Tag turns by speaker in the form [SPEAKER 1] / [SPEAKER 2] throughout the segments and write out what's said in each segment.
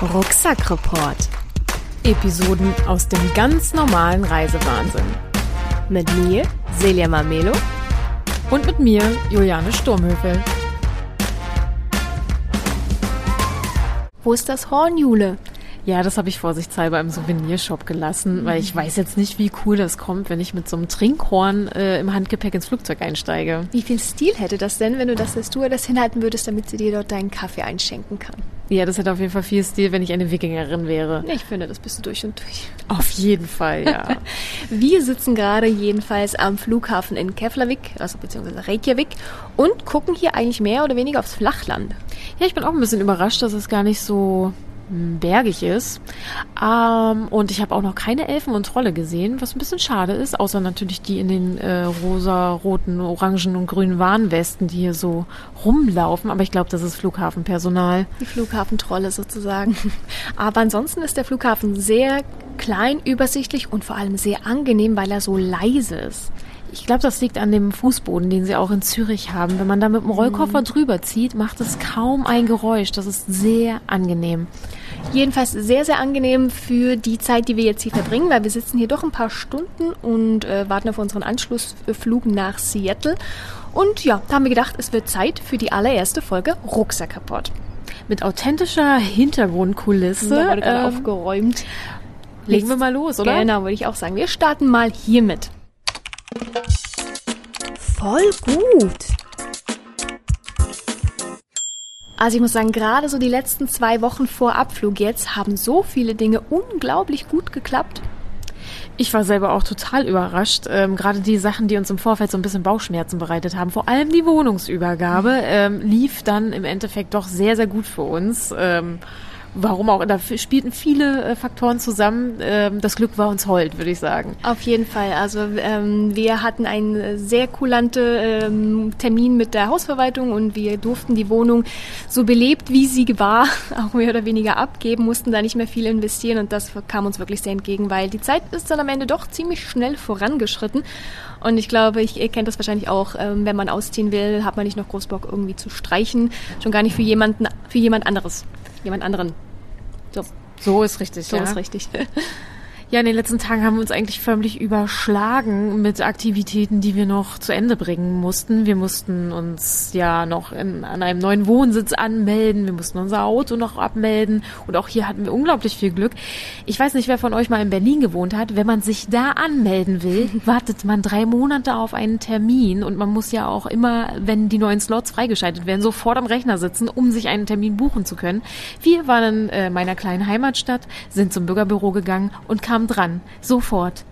[SPEAKER 1] Rucksackreport.
[SPEAKER 2] Episoden aus dem ganz normalen Reisewahnsinn.
[SPEAKER 1] Mit mir, Celia Mamelo.
[SPEAKER 2] Und mit mir, Juliane Sturmhöfel.
[SPEAKER 1] Wo ist das Horn, Jule?
[SPEAKER 2] Ja, das habe ich vorsichtshalber im Souvenirshop gelassen, weil ich weiß jetzt nicht, wie cool das kommt, wenn ich mit so einem Trinkhorn äh, im Handgepäck ins Flugzeug einsteige.
[SPEAKER 1] Wie viel Stil hätte das denn, wenn du das als das hinhalten würdest, damit sie dir dort deinen Kaffee einschenken kann?
[SPEAKER 2] Ja, das hätte auf jeden Fall viel Stil, wenn ich eine Wikingerin wäre.
[SPEAKER 1] Ich finde, das bist du durch und durch.
[SPEAKER 2] Auf jeden Fall, ja.
[SPEAKER 1] Wir sitzen gerade jedenfalls am Flughafen in Keflavik, also beziehungsweise Reykjavik, und gucken hier eigentlich mehr oder weniger aufs Flachland.
[SPEAKER 2] Ja, ich bin auch ein bisschen überrascht, dass es gar nicht so bergig ist. Ähm, und ich habe auch noch keine Elfen und Trolle gesehen, was ein bisschen schade ist, außer natürlich die in den äh, rosa, roten, orangen und grünen Warnwesten, die hier so rumlaufen. Aber ich glaube, das ist Flughafenpersonal.
[SPEAKER 1] Die Flughafentrolle sozusagen. Aber ansonsten ist der Flughafen sehr klein, übersichtlich und vor allem sehr angenehm, weil er so leise ist.
[SPEAKER 2] Ich glaube, das liegt an dem Fußboden, den sie auch in Zürich haben. Wenn man da mit dem Rollkoffer mhm. drüber zieht, macht es kaum ein Geräusch. Das ist sehr angenehm.
[SPEAKER 1] Jedenfalls sehr, sehr angenehm für die Zeit, die wir jetzt hier verbringen, weil wir sitzen hier doch ein paar Stunden und äh, warten auf unseren Anschlussflug nach Seattle. Und ja, da haben wir gedacht, es wird Zeit für die allererste Folge Rucksack-Rapport.
[SPEAKER 2] Mit authentischer Hintergrundkulisse.
[SPEAKER 1] Da wurde gerade ähm, aufgeräumt.
[SPEAKER 2] Legen wir mal los, oder?
[SPEAKER 1] Genau, würde ich auch sagen. Wir starten mal hiermit. Voll gut. Also ich muss sagen, gerade so die letzten zwei Wochen vor Abflug jetzt haben so viele Dinge unglaublich gut geklappt.
[SPEAKER 2] Ich war selber auch total überrascht. Ähm, gerade die Sachen, die uns im Vorfeld so ein bisschen Bauchschmerzen bereitet haben, vor allem die Wohnungsübergabe, ähm, lief dann im Endeffekt doch sehr, sehr gut für uns. Ähm, warum auch, da spielten viele äh, Faktoren zusammen. Ähm, das Glück war uns hold, würde ich sagen.
[SPEAKER 1] Auf jeden Fall. Also ähm, wir hatten einen sehr kulante ähm, Termin mit der Hausverwaltung und wir durften die Wohnung so belebt, wie sie war, auch mehr oder weniger abgeben, mussten da nicht mehr viel investieren und das kam uns wirklich sehr entgegen, weil die Zeit ist dann am Ende doch ziemlich schnell vorangeschritten. Und ich glaube, ich, ihr kennt das wahrscheinlich auch, ähm, wenn man ausziehen will, hat man nicht noch groß Bock irgendwie zu streichen. Schon gar nicht für jemanden, für jemand anderes. Jemand anderen.
[SPEAKER 2] So. So ist richtig.
[SPEAKER 1] So ja. ist richtig.
[SPEAKER 2] Ja, in den letzten Tagen haben wir uns eigentlich förmlich überschlagen mit Aktivitäten, die wir noch zu Ende bringen mussten. Wir mussten uns ja noch in, an einem neuen Wohnsitz anmelden. Wir mussten unser Auto noch abmelden. Und auch hier hatten wir unglaublich viel Glück. Ich weiß nicht, wer von euch mal in Berlin gewohnt hat. Wenn man sich da anmelden will, wartet man drei Monate auf einen Termin. Und man muss ja auch immer, wenn die neuen Slots freigeschaltet werden, sofort am Rechner sitzen, um sich einen Termin buchen zu können. Wir waren in äh, meiner kleinen Heimatstadt, sind zum Bürgerbüro gegangen und kamen kam dran. Sofort.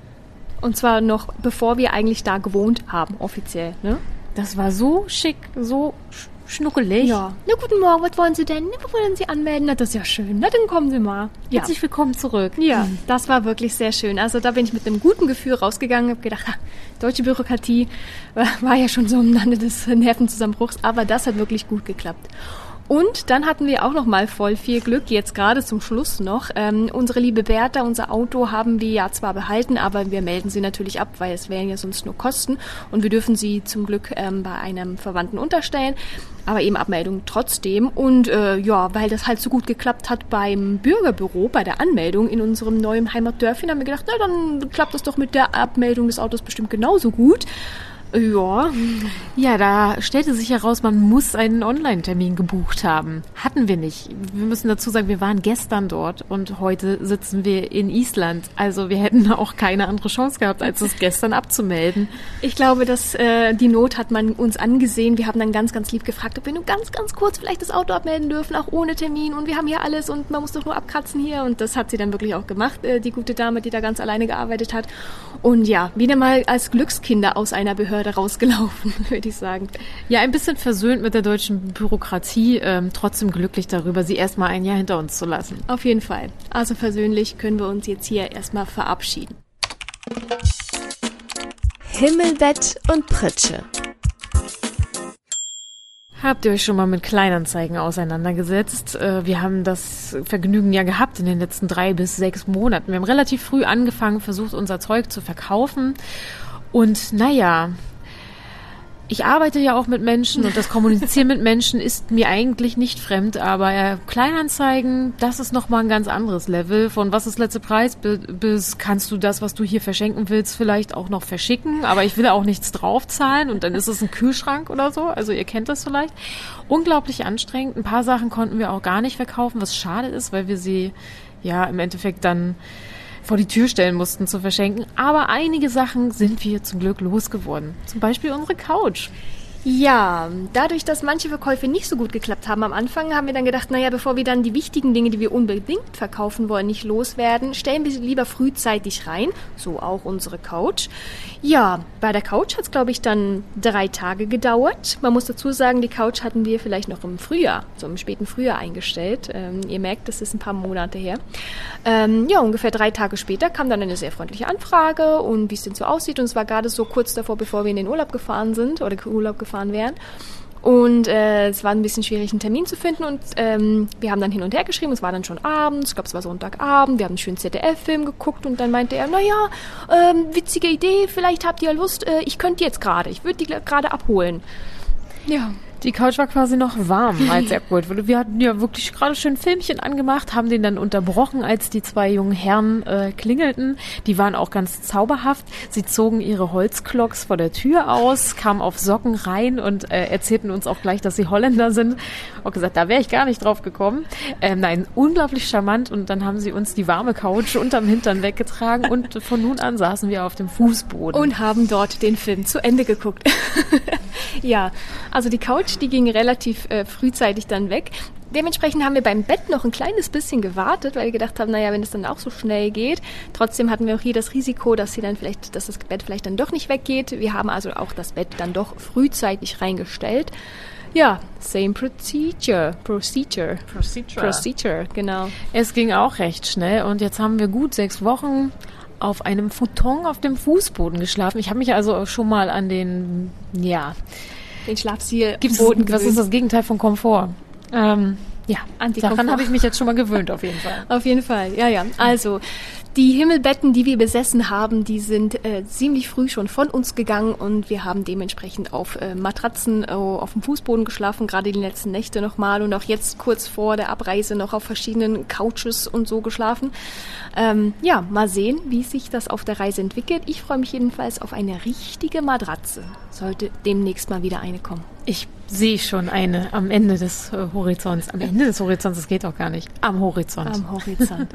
[SPEAKER 1] Und zwar noch bevor wir eigentlich da gewohnt haben, offiziell, ne?
[SPEAKER 2] Das war so schick, so schnuckelig.
[SPEAKER 1] Ja. Na, guten Morgen, was wollen Sie denn? Wo wollen Sie anmelden? Na, das ist ja schön. Na, dann kommen Sie mal.
[SPEAKER 2] Ja. Herzlich willkommen zurück.
[SPEAKER 1] Ja, mhm. das war wirklich sehr schön. Also da bin ich mit einem guten Gefühl rausgegangen, habe gedacht, ha, deutsche Bürokratie war ja schon so am Lande des Nervenzusammenbruchs, aber das hat wirklich gut geklappt. Und dann hatten wir auch noch mal voll viel Glück, jetzt gerade zum Schluss noch. Ähm, unsere liebe Bertha, unser Auto haben wir ja zwar behalten, aber wir melden sie natürlich ab, weil es wären ja sonst nur Kosten. Und wir dürfen sie zum Glück ähm, bei einem Verwandten unterstellen, aber eben Abmeldung trotzdem. Und äh, ja, weil das halt so gut geklappt hat beim Bürgerbüro, bei der Anmeldung in unserem neuen Heimatdörfchen, haben wir gedacht, na dann klappt das doch mit der Abmeldung des Autos bestimmt genauso gut.
[SPEAKER 2] Ja. Ja, da stellte sich heraus, man muss einen Online-Termin gebucht haben. Hatten wir nicht. Wir müssen dazu sagen, wir waren gestern dort und heute sitzen wir in Island. Also wir hätten auch keine andere Chance gehabt, als es gestern abzumelden.
[SPEAKER 1] Ich glaube, dass äh, die Not hat man uns angesehen. Wir haben dann ganz, ganz lieb gefragt, ob wir nur ganz, ganz kurz vielleicht das Auto abmelden dürfen, auch ohne Termin. Und wir haben hier alles und man muss doch nur abkratzen hier. Und das hat sie dann wirklich auch gemacht, äh, die gute Dame, die da ganz alleine gearbeitet hat. Und ja, wieder mal als Glückskinder aus einer Behörde Behörde rausgelaufen, würde ich sagen.
[SPEAKER 2] Ja, ein bisschen versöhnt mit der deutschen Bürokratie, ähm, trotzdem glücklich darüber, sie erstmal ein Jahr hinter uns zu lassen.
[SPEAKER 1] Auf jeden Fall. Also versöhnlich können wir uns jetzt hier erstmal verabschieden.
[SPEAKER 3] Himmelbett und Pritsche.
[SPEAKER 2] Habt ihr euch schon mal mit Kleinanzeigen auseinandergesetzt? Äh, wir haben das Vergnügen ja gehabt in den letzten drei bis sechs Monaten. Wir haben relativ früh angefangen, versucht unser Zeug zu verkaufen. Und naja, ich arbeite ja auch mit Menschen und das Kommunizieren mit Menschen ist mir eigentlich nicht fremd, aber äh, Kleinanzeigen, das ist nochmal ein ganz anderes Level. Von was ist letzte Preis bis kannst du das, was du hier verschenken willst, vielleicht auch noch verschicken, aber ich will auch nichts draufzahlen und dann ist es ein Kühlschrank oder so. Also ihr kennt das vielleicht. Unglaublich anstrengend. Ein paar Sachen konnten wir auch gar nicht verkaufen, was schade ist, weil wir sie ja im Endeffekt dann vor die Tür stellen mussten zu verschenken. Aber einige Sachen sind wir zum Glück losgeworden. Zum Beispiel unsere Couch.
[SPEAKER 1] Ja, dadurch, dass manche Verkäufe nicht so gut geklappt haben am Anfang, haben wir dann gedacht, naja, bevor wir dann die wichtigen Dinge, die wir unbedingt verkaufen wollen, nicht loswerden, stellen wir sie lieber frühzeitig rein. So auch unsere Couch. Ja, bei der Couch hat es, glaube ich, dann drei Tage gedauert. Man muss dazu sagen, die Couch hatten wir vielleicht noch im Frühjahr, so im späten Frühjahr eingestellt. Ähm, ihr merkt, das ist ein paar Monate her. Ähm, ja, ungefähr drei Tage später kam dann eine sehr freundliche Anfrage und wie es denn so aussieht. Und es war gerade so kurz davor, bevor wir in den Urlaub gefahren sind oder Urlaub gefahren gefahren wären. Und äh, es war ein bisschen schwierig, einen Termin zu finden. Und ähm, wir haben dann hin und her geschrieben. Es war dann schon abends. Ich glaube, es war Sonntagabend. Wir haben einen schönen ZDF-Film geguckt. Und dann meinte er, naja, ähm, witzige Idee. Vielleicht habt ihr Lust. Äh, ich könnte jetzt gerade. Ich würde die gerade abholen.
[SPEAKER 2] Ja. Die Couch war quasi noch warm, als er abgeholt wurde. Wir hatten ja wirklich gerade schön Filmchen angemacht, haben den dann unterbrochen, als die zwei jungen Herren äh, klingelten. Die waren auch ganz zauberhaft. Sie zogen ihre Holzklocks vor der Tür aus, kamen auf Socken rein und äh, erzählten uns auch gleich, dass sie Holländer sind. Auch gesagt, da wäre ich gar nicht drauf gekommen. Ähm, nein, unglaublich charmant. Und dann haben sie uns die warme Couch unterm Hintern weggetragen und von nun an saßen wir auf dem Fußboden.
[SPEAKER 1] Und haben dort den Film zu Ende geguckt. ja, also die Couch Couch, die ging relativ äh, frühzeitig dann weg. Dementsprechend haben wir beim Bett noch ein kleines bisschen gewartet, weil wir gedacht haben, naja, wenn es dann auch so schnell geht. Trotzdem hatten wir auch hier das Risiko, dass sie dann vielleicht, dass das Bett vielleicht dann doch nicht weggeht. Wir haben also auch das Bett dann doch frühzeitig reingestellt. Ja, same procedure. Procedure.
[SPEAKER 2] Procedure.
[SPEAKER 1] Procedure, genau.
[SPEAKER 2] Es ging auch recht schnell und jetzt haben wir gut sechs Wochen auf einem Futon auf dem Fußboden geschlafen. Ich habe mich also schon mal an den, ja,
[SPEAKER 1] den Schlafstil
[SPEAKER 2] Gibt's, Boden Was ist das Gegenteil von Komfort? Ähm, ja, daran habe ich mich jetzt schon mal gewöhnt, auf jeden Fall.
[SPEAKER 1] auf jeden Fall, ja, ja. Also, die Himmelbetten, die wir besessen haben, die sind äh, ziemlich früh schon von uns gegangen und wir haben dementsprechend auf äh, Matratzen äh, auf dem Fußboden geschlafen, gerade die letzten Nächte nochmal und auch jetzt kurz vor der Abreise noch auf verschiedenen Couches und so geschlafen. Ähm, ja, mal sehen, wie sich das auf der Reise entwickelt. Ich freue mich jedenfalls auf eine richtige Matratze. Sollte demnächst mal wieder eine kommen.
[SPEAKER 2] Ich sehe schon eine am Ende des äh, Horizonts. Am Ende des Horizonts, das geht auch gar nicht. Am Horizont.
[SPEAKER 1] Am Horizont.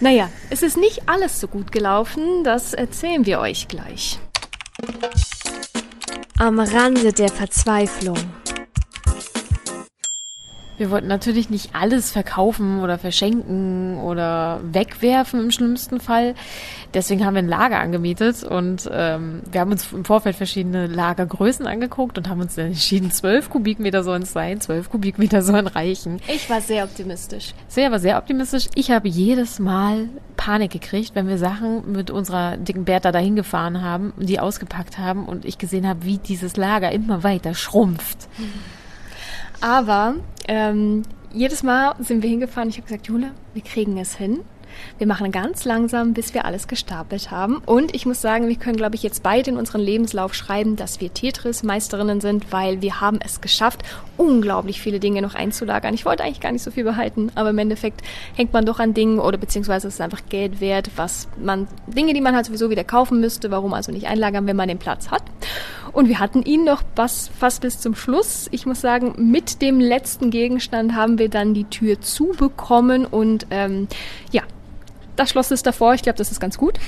[SPEAKER 1] naja, es ist nicht alles so gut gelaufen, das erzählen wir euch gleich.
[SPEAKER 3] Am Rande der Verzweiflung.
[SPEAKER 2] Wir wollten natürlich nicht alles verkaufen oder verschenken oder wegwerfen im schlimmsten Fall. Deswegen haben wir ein Lager angemietet und ähm, wir haben uns im Vorfeld verschiedene Lagergrößen angeguckt und haben uns dann entschieden, zwölf Kubikmeter sollen es sein, zwölf Kubikmeter sollen reichen.
[SPEAKER 1] Ich war sehr optimistisch.
[SPEAKER 2] Sehr, war sehr optimistisch. Ich habe jedes Mal Panik gekriegt, wenn wir Sachen mit unserer dicken Bertha dahin gefahren haben, die ausgepackt haben und ich gesehen habe, wie dieses Lager immer weiter schrumpft.
[SPEAKER 1] Aber ähm, jedes Mal sind wir hingefahren. Ich habe gesagt, Jule, wir kriegen es hin. Wir machen ganz langsam, bis wir alles gestapelt haben. Und ich muss sagen, wir können, glaube ich, jetzt beide in unseren Lebenslauf schreiben, dass wir Tetris-Meisterinnen sind, weil wir haben es geschafft, unglaublich viele Dinge noch einzulagern. Ich wollte eigentlich gar nicht so viel behalten, aber im Endeffekt hängt man doch an Dingen oder beziehungsweise es ist einfach Geld wert, was man, Dinge, die man halt sowieso wieder kaufen müsste. Warum also nicht einlagern, wenn man den Platz hat? Und wir hatten ihn noch fast, fast bis zum Schluss. Ich muss sagen, mit dem letzten Gegenstand haben wir dann die Tür zubekommen und ähm, ja, das Schloss ist davor. Ich glaube, das ist ganz gut.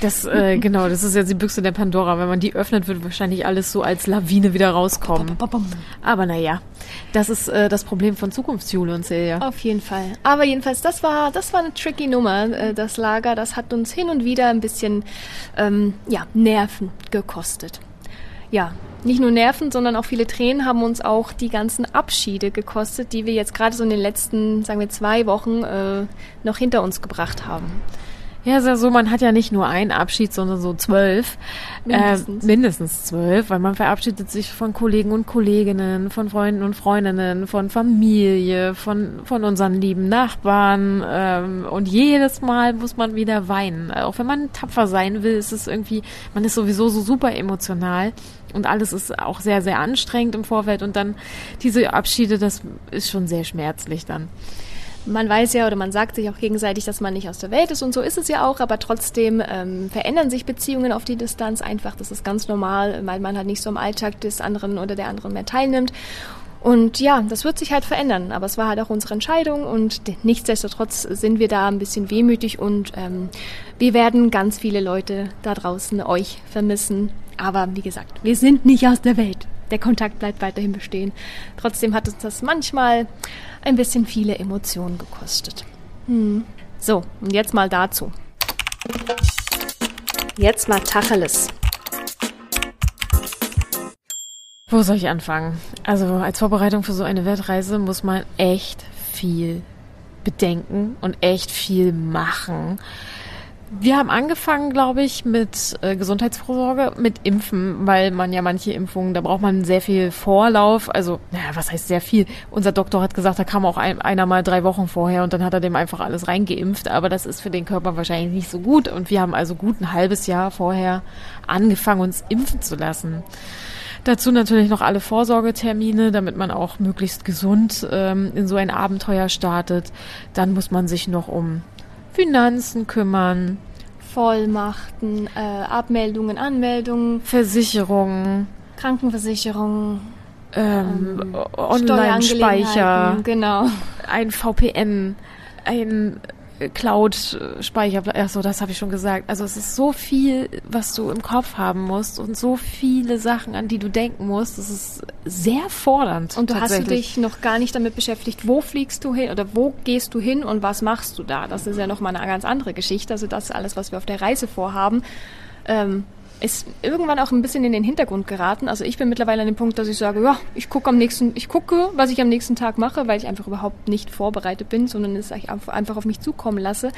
[SPEAKER 2] Das, äh, genau, das ist jetzt die Büchse der Pandora. Wenn man die öffnet, wird wahrscheinlich alles so als Lawine wieder rauskommen. Aber naja, das ist äh, das Problem von Zukunftsjule und Celia.
[SPEAKER 1] Auf jeden Fall. Aber jedenfalls, das war, das war eine tricky Nummer, äh, das Lager. Das hat uns hin und wieder ein bisschen, ähm, ja, Nerven gekostet. Ja, nicht nur Nerven, sondern auch viele Tränen haben uns auch die ganzen Abschiede gekostet, die wir jetzt gerade so in den letzten, sagen wir, zwei Wochen äh, noch hinter uns gebracht haben.
[SPEAKER 2] Ja, ist ja so, man hat ja nicht nur einen Abschied, sondern so zwölf.
[SPEAKER 1] Mindestens.
[SPEAKER 2] Äh, mindestens zwölf, weil man verabschiedet sich von Kollegen und Kolleginnen, von Freunden und Freundinnen, von Familie, von, von unseren lieben Nachbarn. Ähm, und jedes Mal muss man wieder weinen. Auch wenn man tapfer sein will, ist es irgendwie, man ist sowieso so super emotional. Und alles ist auch sehr, sehr anstrengend im Vorfeld. Und dann diese Abschiede, das ist schon sehr schmerzlich dann
[SPEAKER 1] man weiß ja oder man sagt sich auch gegenseitig, dass man nicht aus der Welt ist und so ist es ja auch, aber trotzdem ähm, verändern sich Beziehungen auf die Distanz einfach. Das ist ganz normal, weil man halt nicht so im Alltag des anderen oder der anderen mehr teilnimmt. Und ja, das wird sich halt verändern, aber es war halt auch unsere Entscheidung und nichtsdestotrotz sind wir da ein bisschen wehmütig und ähm, wir werden ganz viele Leute da draußen euch vermissen. Aber wie gesagt, wir sind nicht aus der Welt der Kontakt bleibt weiterhin bestehen. Trotzdem hat uns das manchmal ein bisschen viele Emotionen gekostet. Hm. So, und jetzt mal dazu.
[SPEAKER 3] Jetzt mal Tacheles.
[SPEAKER 2] Wo soll ich anfangen? Also als Vorbereitung für so eine Weltreise muss man echt viel bedenken und echt viel machen. Wir haben angefangen, glaube ich, mit äh, Gesundheitsvorsorge, mit Impfen, weil man ja manche Impfungen, da braucht man sehr viel Vorlauf. Also, naja, was heißt sehr viel? Unser Doktor hat gesagt, da kam auch ein, einer mal drei Wochen vorher und dann hat er dem einfach alles reingeimpft. Aber das ist für den Körper wahrscheinlich nicht so gut. Und wir haben also gut ein halbes Jahr vorher angefangen, uns impfen zu lassen. Dazu natürlich noch alle Vorsorgetermine, damit man auch möglichst gesund ähm, in so ein Abenteuer startet. Dann muss man sich noch um Finanzen kümmern.
[SPEAKER 1] Vollmachten, äh, Abmeldungen, Anmeldungen,
[SPEAKER 2] Versicherungen,
[SPEAKER 1] Krankenversicherung,
[SPEAKER 2] ähm, ähm, Online-Speicher,
[SPEAKER 1] genau.
[SPEAKER 2] ein VPN, ein Cloud-Speicher, achso, das habe ich schon gesagt. Also es ist so viel, was du im Kopf haben musst und so viele Sachen, an die du denken musst. Es ist sehr fordernd.
[SPEAKER 1] Und du hast du dich noch gar nicht damit beschäftigt, wo fliegst du hin oder wo gehst du hin und was machst du da? Das ist ja nochmal eine ganz andere Geschichte. Also das ist alles, was wir auf der Reise vorhaben. Ähm, ist irgendwann auch ein bisschen in den Hintergrund geraten. Also ich bin mittlerweile an dem Punkt, dass ich sage, ja, ich gucke am nächsten, ich gucke, was ich am nächsten Tag mache, weil ich einfach überhaupt nicht vorbereitet bin, sondern es einfach auf mich zukommen lasse.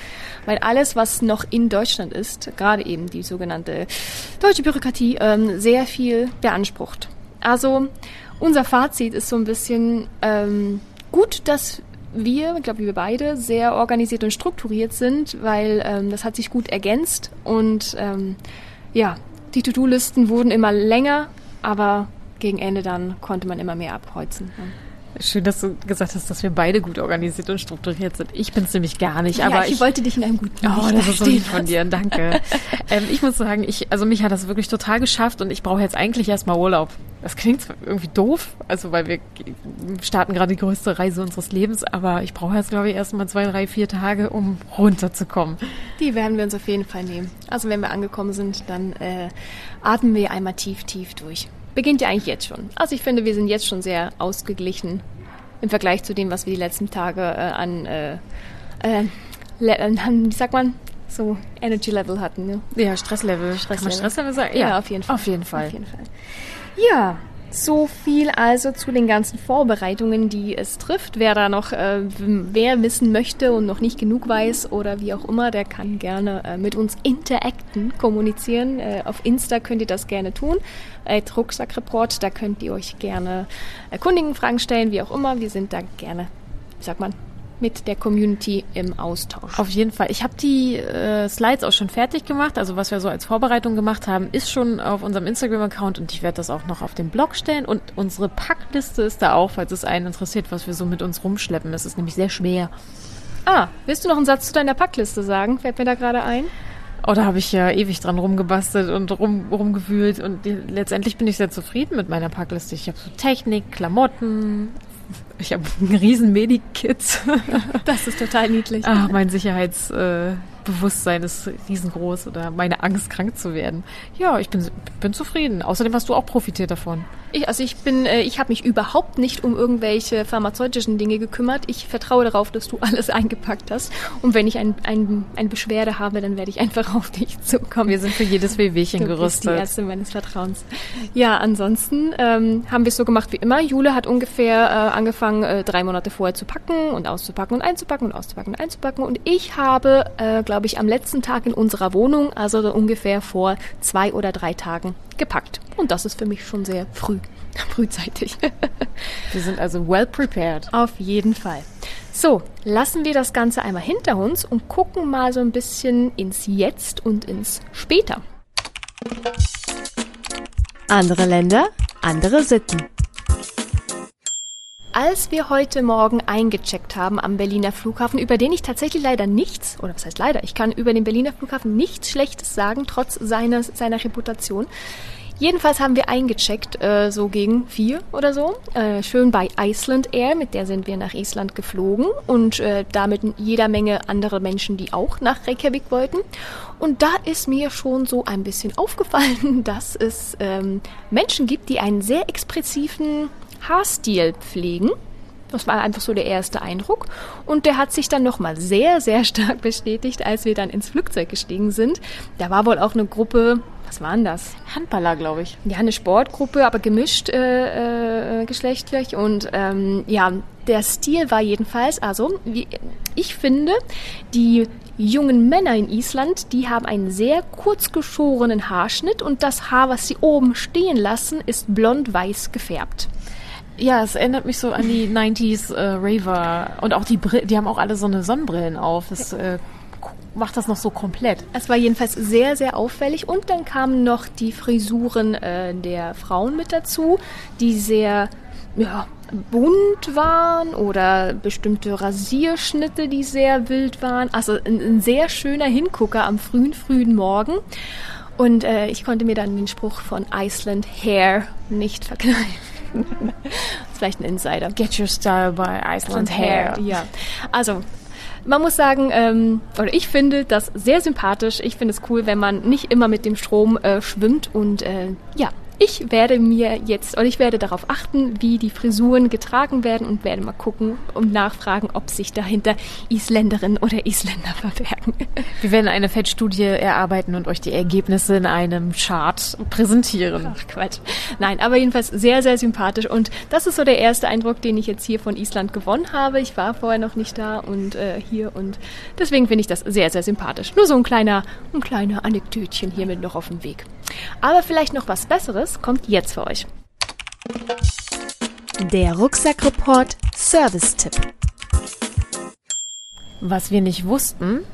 [SPEAKER 1] Weil alles, was noch in Deutschland ist, gerade eben die sogenannte deutsche Bürokratie, ähm, sehr viel beansprucht. Also unser Fazit ist so ein bisschen ähm, gut, dass wir, ich glaube wir beide, sehr organisiert und strukturiert sind, weil ähm, das hat sich gut ergänzt und ähm, ja, die To-Do-Listen wurden immer länger, aber gegen Ende dann konnte man immer mehr abkreuzen.
[SPEAKER 2] Schön, dass du gesagt hast, dass wir beide gut organisiert und strukturiert sind. Ich bin es nämlich gar nicht. Aber
[SPEAKER 1] ja, ich, ich, wollte dich in einem guten
[SPEAKER 2] Oh, das ist so lieb von dir. Danke. ähm, ich muss sagen, ich, also mich hat das wirklich total geschafft und ich brauche jetzt eigentlich erstmal Urlaub. Das klingt irgendwie doof, also weil wir starten gerade die größte Reise unseres Lebens, aber ich brauche jetzt, glaube ich, erstmal zwei, drei, vier Tage, um runterzukommen.
[SPEAKER 1] Die werden wir uns auf jeden Fall nehmen. Also wenn wir angekommen sind, dann äh, atmen wir einmal tief, tief durch beginnt ja eigentlich jetzt schon. Also ich finde, wir sind jetzt schon sehr ausgeglichen im Vergleich zu dem, was wir die letzten Tage äh, an, äh, äh, wie sagt man, so Energy Level hatten. Ne?
[SPEAKER 2] Ja, Stresslevel. Stresslevel. Kann man Stresslevel sagen?
[SPEAKER 1] Ja, ja, auf jeden Fall.
[SPEAKER 2] Auf jeden Fall.
[SPEAKER 1] Auf jeden Fall. Ja, so viel also zu den ganzen Vorbereitungen, die es trifft. Wer da noch äh, wer wissen möchte und noch nicht genug weiß oder wie auch immer, der kann gerne äh, mit uns interacten, kommunizieren. Äh, auf Insta könnt ihr das gerne tun. Äh, Rucksackreport, da könnt ihr euch gerne erkundigen, Fragen stellen, wie auch immer. Wir sind da gerne, wie sagt man, mit der Community im Austausch.
[SPEAKER 2] Auf jeden Fall. Ich habe die äh, Slides auch schon fertig gemacht. Also was wir so als Vorbereitung gemacht haben, ist schon auf unserem Instagram-Account und ich werde das auch noch auf den Blog stellen. Und unsere Packliste ist da auch, falls es einen interessiert, was wir so mit uns rumschleppen. Es ist nämlich sehr schwer.
[SPEAKER 1] Ah, willst du noch einen Satz zu deiner Packliste sagen? Fällt mir da gerade ein.
[SPEAKER 2] Oh, da habe ich ja ewig dran rumgebastelt und rum, rumgewühlt und die, letztendlich bin ich sehr zufrieden mit meiner Packliste. Ich habe so Technik, Klamotten, ich habe einen riesen Medikit.
[SPEAKER 1] Das ist total niedlich.
[SPEAKER 2] Ach, mein Sicherheitsbewusstsein äh, ist riesengroß oder meine Angst, krank zu werden. Ja, ich bin, bin zufrieden. Außerdem hast du auch profitiert davon.
[SPEAKER 1] Ich, also ich bin, äh, ich habe mich überhaupt nicht um irgendwelche pharmazeutischen Dinge gekümmert. Ich vertraue darauf, dass du alles eingepackt hast. Und wenn ich ein, ein, eine Beschwerde habe, dann werde ich einfach auf dich zukommen.
[SPEAKER 2] Wir sind für jedes Wehwehchen
[SPEAKER 1] Du
[SPEAKER 2] gerüstet.
[SPEAKER 1] bist die Ärztin meines Vertrauens. Ja, ansonsten ähm, haben wir es so gemacht wie immer. Jule hat ungefähr äh, angefangen, äh, drei Monate vorher zu packen und auszupacken und einzupacken und auszupacken und einzupacken. Und ich habe, äh, glaube ich, am letzten Tag in unserer Wohnung, also so ungefähr vor zwei oder drei Tagen, gepackt. Und das ist für mich schon sehr früh, frühzeitig.
[SPEAKER 2] Wir sind also well prepared.
[SPEAKER 1] Auf jeden Fall. So, lassen wir das Ganze einmal hinter uns und gucken mal so ein bisschen ins Jetzt und ins Später.
[SPEAKER 3] Andere Länder, andere Sitten.
[SPEAKER 1] Als wir heute Morgen eingecheckt haben am Berliner Flughafen, über den ich tatsächlich leider nichts, oder was heißt leider, ich kann über den Berliner Flughafen nichts Schlechtes sagen, trotz seiner, seiner Reputation. Jedenfalls haben wir eingecheckt, äh, so gegen vier oder so, äh, schön bei Iceland Air, mit der sind wir nach Island geflogen und äh, damit jeder Menge andere Menschen, die auch nach Reykjavik wollten. Und da ist mir schon so ein bisschen aufgefallen, dass es ähm, Menschen gibt, die einen sehr expressiven Haarstil pflegen. Das war einfach so der erste Eindruck. Und der hat sich dann nochmal sehr, sehr stark bestätigt, als wir dann ins Flugzeug gestiegen sind. Da war wohl auch eine Gruppe, was waren das?
[SPEAKER 2] Handballer, glaube ich.
[SPEAKER 1] Ja, eine Sportgruppe, aber gemischt äh, äh, geschlechtlich. Und ähm, ja, der Stil war jedenfalls, also wie, ich finde, die jungen Männer in Island, die haben einen sehr kurz geschorenen Haarschnitt und das Haar, was sie oben stehen lassen, ist blond-weiß gefärbt.
[SPEAKER 2] Ja, es erinnert mich so an die 90s äh, Raver. Und auch die Brillen, die haben auch alle so eine Sonnenbrillen auf. Das äh, macht das noch so komplett.
[SPEAKER 1] Es war jedenfalls sehr, sehr auffällig. Und dann kamen noch die Frisuren äh, der Frauen mit dazu, die sehr ja, bunt waren oder bestimmte Rasierschnitte, die sehr wild waren. Also ein, ein sehr schöner Hingucker am frühen, frühen Morgen. Und äh, ich konnte mir dann den Spruch von Iceland Hair nicht verkneifen. vielleicht ein Insider.
[SPEAKER 2] Get your style by Iceland Hair.
[SPEAKER 1] Ja. Also, man muss sagen, ähm, oder ich finde das sehr sympathisch. Ich finde es cool, wenn man nicht immer mit dem Strom äh, schwimmt und äh, ja. Ich werde mir jetzt, oder ich werde darauf achten, wie die Frisuren getragen werden und werde mal gucken und nachfragen, ob sich dahinter Isländerinnen oder Isländer verbergen.
[SPEAKER 2] Wir werden eine Fettstudie erarbeiten und euch die Ergebnisse in einem Chart präsentieren.
[SPEAKER 1] Ach Quatsch. Nein, aber jedenfalls sehr, sehr sympathisch. Und das ist so der erste Eindruck, den ich jetzt hier von Island gewonnen habe. Ich war vorher noch nicht da und äh, hier und deswegen finde ich das sehr, sehr sympathisch. Nur so ein kleiner, ein kleiner Anekdötchen hier mit noch auf dem Weg. Aber vielleicht noch was Besseres kommt jetzt für euch.
[SPEAKER 3] Der Rucksackreport Service-Tipp.
[SPEAKER 2] Was wir nicht wussten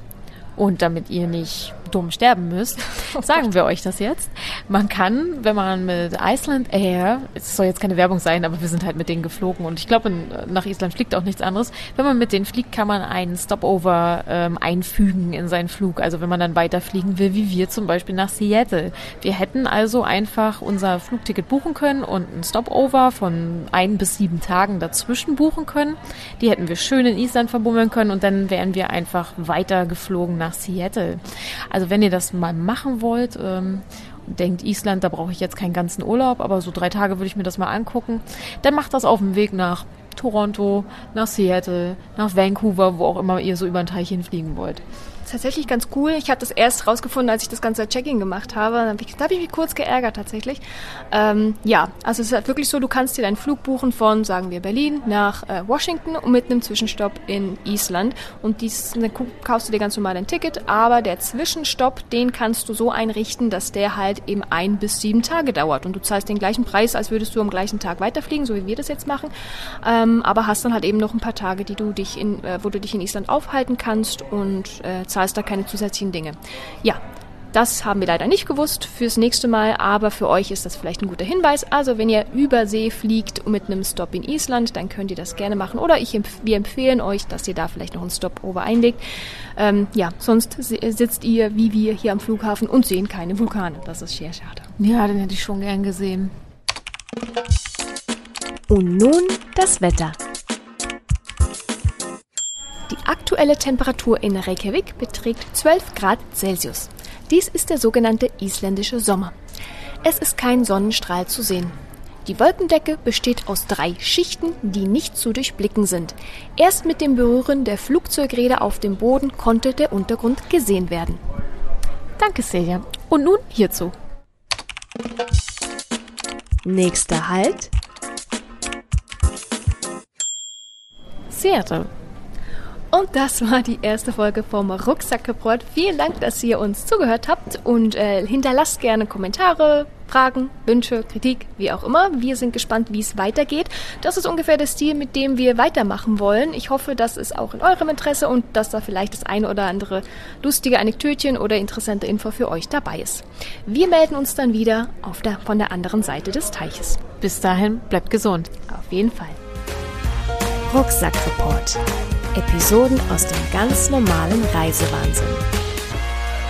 [SPEAKER 2] und damit ihr nicht dumm sterben müsst, sagen wir euch das jetzt. Man kann, wenn man mit Iceland Air, es soll jetzt keine Werbung sein, aber wir sind halt mit denen geflogen und ich glaube, nach Island fliegt auch nichts anderes. Wenn man mit denen fliegt, kann man einen Stopover ähm, einfügen in seinen Flug. Also wenn man dann weiterfliegen will, wie wir zum Beispiel nach Seattle. Wir hätten also einfach unser Flugticket buchen können und einen Stopover von ein bis sieben Tagen dazwischen buchen können. Die hätten wir schön in Island verbummeln können und dann wären wir einfach weiter geflogen nach Seattle. Also wenn ihr das mal machen wollt, ähm, denkt Island, da brauche ich jetzt keinen ganzen Urlaub, aber so drei Tage würde ich mir das mal angucken, dann macht das auf dem Weg nach Toronto, nach Seattle, nach Vancouver, wo auch immer ihr so über den Teich hinfliegen wollt.
[SPEAKER 1] Tatsächlich ganz cool. Ich habe das erst rausgefunden, als ich das ganze Check-in gemacht habe. Da habe ich, hab ich mich kurz geärgert tatsächlich. Ähm, ja, also es ist halt wirklich so, du kannst dir deinen Flug buchen von, sagen wir, Berlin nach äh, Washington und mit einem Zwischenstopp in Island. Und dies, dann kaufst du dir ganz normal ein Ticket, aber der Zwischenstopp, den kannst du so einrichten, dass der halt eben ein bis sieben Tage dauert. Und du zahlst den gleichen Preis, als würdest du am gleichen Tag weiterfliegen, so wie wir das jetzt machen. Ähm, aber hast dann halt eben noch ein paar Tage, die du dich in, äh, wo du dich in Island aufhalten kannst und äh, zahlst da keine zusätzlichen Dinge. Ja, das haben wir leider nicht gewusst fürs nächste Mal, aber für euch ist das vielleicht ein guter Hinweis. Also wenn ihr über See fliegt mit einem Stop in Island, dann könnt ihr das gerne machen. Oder ich, wir empfehlen euch, dass ihr da vielleicht noch einen Stopover einlegt. Ähm, ja, sonst sitzt ihr wie wir hier am Flughafen und sehen keine Vulkane. Das ist sehr schade.
[SPEAKER 2] Ja, den hätte ich schon gern gesehen.
[SPEAKER 3] Und nun das Wetter.
[SPEAKER 1] Die aktuelle Temperatur in Reykjavik beträgt 12 Grad Celsius. Dies ist der sogenannte isländische Sommer. Es ist kein Sonnenstrahl zu sehen. Die Wolkendecke besteht aus drei Schichten, die nicht zu durchblicken sind. Erst mit dem Berühren der Flugzeugräder auf dem Boden konnte der Untergrund gesehen werden.
[SPEAKER 2] Danke, Celia. Und nun hierzu.
[SPEAKER 3] Nächster Halt.
[SPEAKER 2] Seattle.
[SPEAKER 1] Und das war die erste Folge vom Rucksackreport. Vielen Dank, dass ihr uns zugehört habt und äh, hinterlasst gerne Kommentare, Fragen, Wünsche, Kritik, wie auch immer. Wir sind gespannt, wie es weitergeht. Das ist ungefähr der Stil, mit dem wir weitermachen wollen. Ich hoffe, das ist auch in eurem Interesse und dass da vielleicht das eine oder andere lustige Anekdötchen oder interessante Info für euch dabei ist. Wir melden uns dann wieder auf der, von der anderen Seite des Teiches.
[SPEAKER 2] Bis dahin, bleibt gesund.
[SPEAKER 1] Auf jeden Fall.
[SPEAKER 3] Rucksackreport. Episoden aus dem ganz normalen Reisewahnsinn.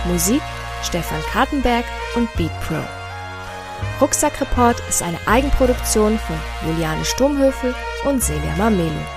[SPEAKER 3] Musik Stefan Kartenberg und Beat Pro. Rucksackreport ist eine Eigenproduktion von Juliane Sturmhöfel und Celia Mamelo.